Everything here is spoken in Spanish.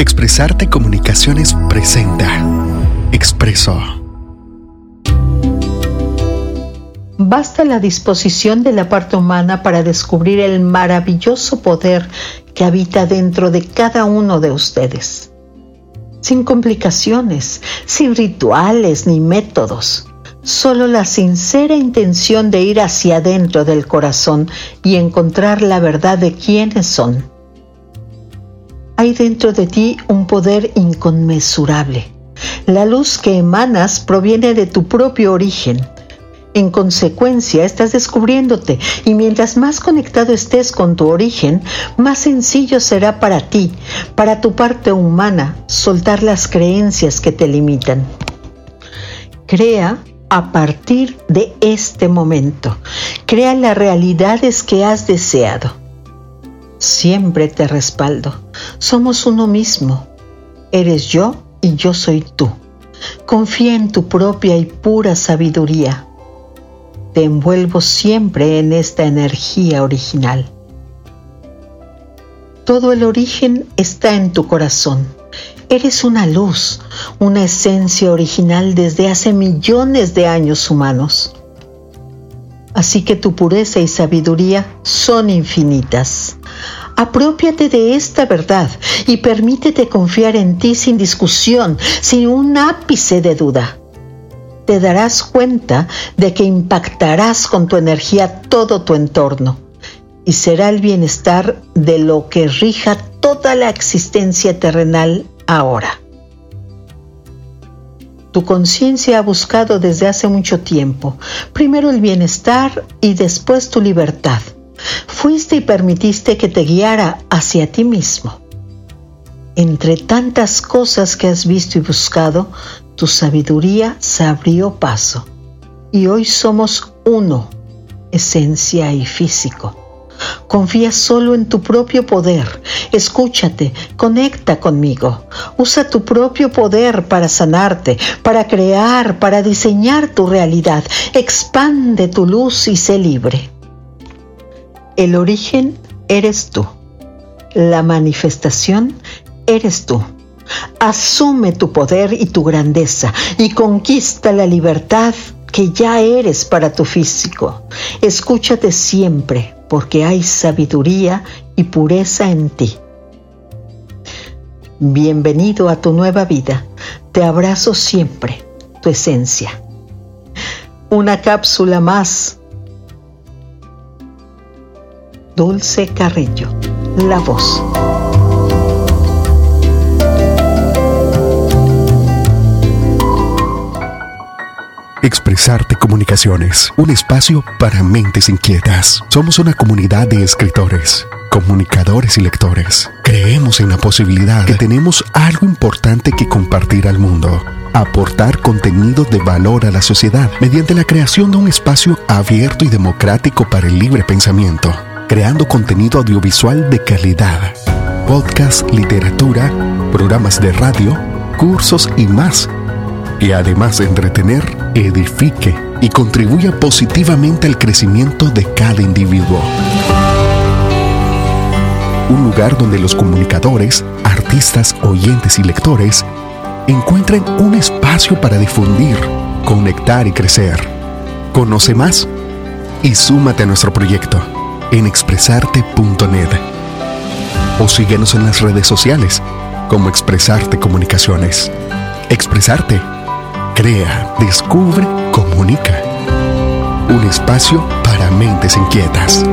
Expresarte Comunicaciones presenta Expreso. Basta la disposición de la parte humana para descubrir el maravilloso poder que habita dentro de cada uno de ustedes. Sin complicaciones, sin rituales ni métodos, solo la sincera intención de ir hacia adentro del corazón y encontrar la verdad de quiénes son hay dentro de ti un poder inconmensurable. La luz que emanas proviene de tu propio origen. En consecuencia, estás descubriéndote y mientras más conectado estés con tu origen, más sencillo será para ti, para tu parte humana, soltar las creencias que te limitan. Crea a partir de este momento. Crea las realidades que has deseado. Siempre te respaldo. Somos uno mismo. Eres yo y yo soy tú. Confía en tu propia y pura sabiduría. Te envuelvo siempre en esta energía original. Todo el origen está en tu corazón. Eres una luz, una esencia original desde hace millones de años humanos. Así que tu pureza y sabiduría son infinitas. Apropiate de esta verdad y permítete confiar en ti sin discusión, sin un ápice de duda. Te darás cuenta de que impactarás con tu energía todo tu entorno y será el bienestar de lo que rija toda la existencia terrenal ahora. Tu conciencia ha buscado desde hace mucho tiempo, primero el bienestar y después tu libertad fuiste y permitiste que te guiara hacia ti mismo. Entre tantas cosas que has visto y buscado, tu sabiduría se abrió paso. Y hoy somos uno, esencia y físico. Confía solo en tu propio poder. Escúchate, conecta conmigo. Usa tu propio poder para sanarte, para crear, para diseñar tu realidad. Expande tu luz y sé libre. El origen eres tú. La manifestación eres tú. Asume tu poder y tu grandeza y conquista la libertad que ya eres para tu físico. Escúchate siempre porque hay sabiduría y pureza en ti. Bienvenido a tu nueva vida. Te abrazo siempre, tu esencia. Una cápsula más Dulce Carrillo, La Voz. Expresarte Comunicaciones, un espacio para mentes inquietas. Somos una comunidad de escritores, comunicadores y lectores. Creemos en la posibilidad que tenemos algo importante que compartir al mundo. Aportar contenido de valor a la sociedad mediante la creación de un espacio abierto y democrático para el libre pensamiento creando contenido audiovisual de calidad, podcast, literatura, programas de radio, cursos y más, y además de entretener, edifique y contribuya positivamente al crecimiento de cada individuo. Un lugar donde los comunicadores, artistas, oyentes y lectores encuentren un espacio para difundir, conectar y crecer. Conoce más y súmate a nuestro proyecto en expresarte.net o síguenos en las redes sociales como Expresarte Comunicaciones. Expresarte. Crea, descubre, comunica. Un espacio para mentes inquietas.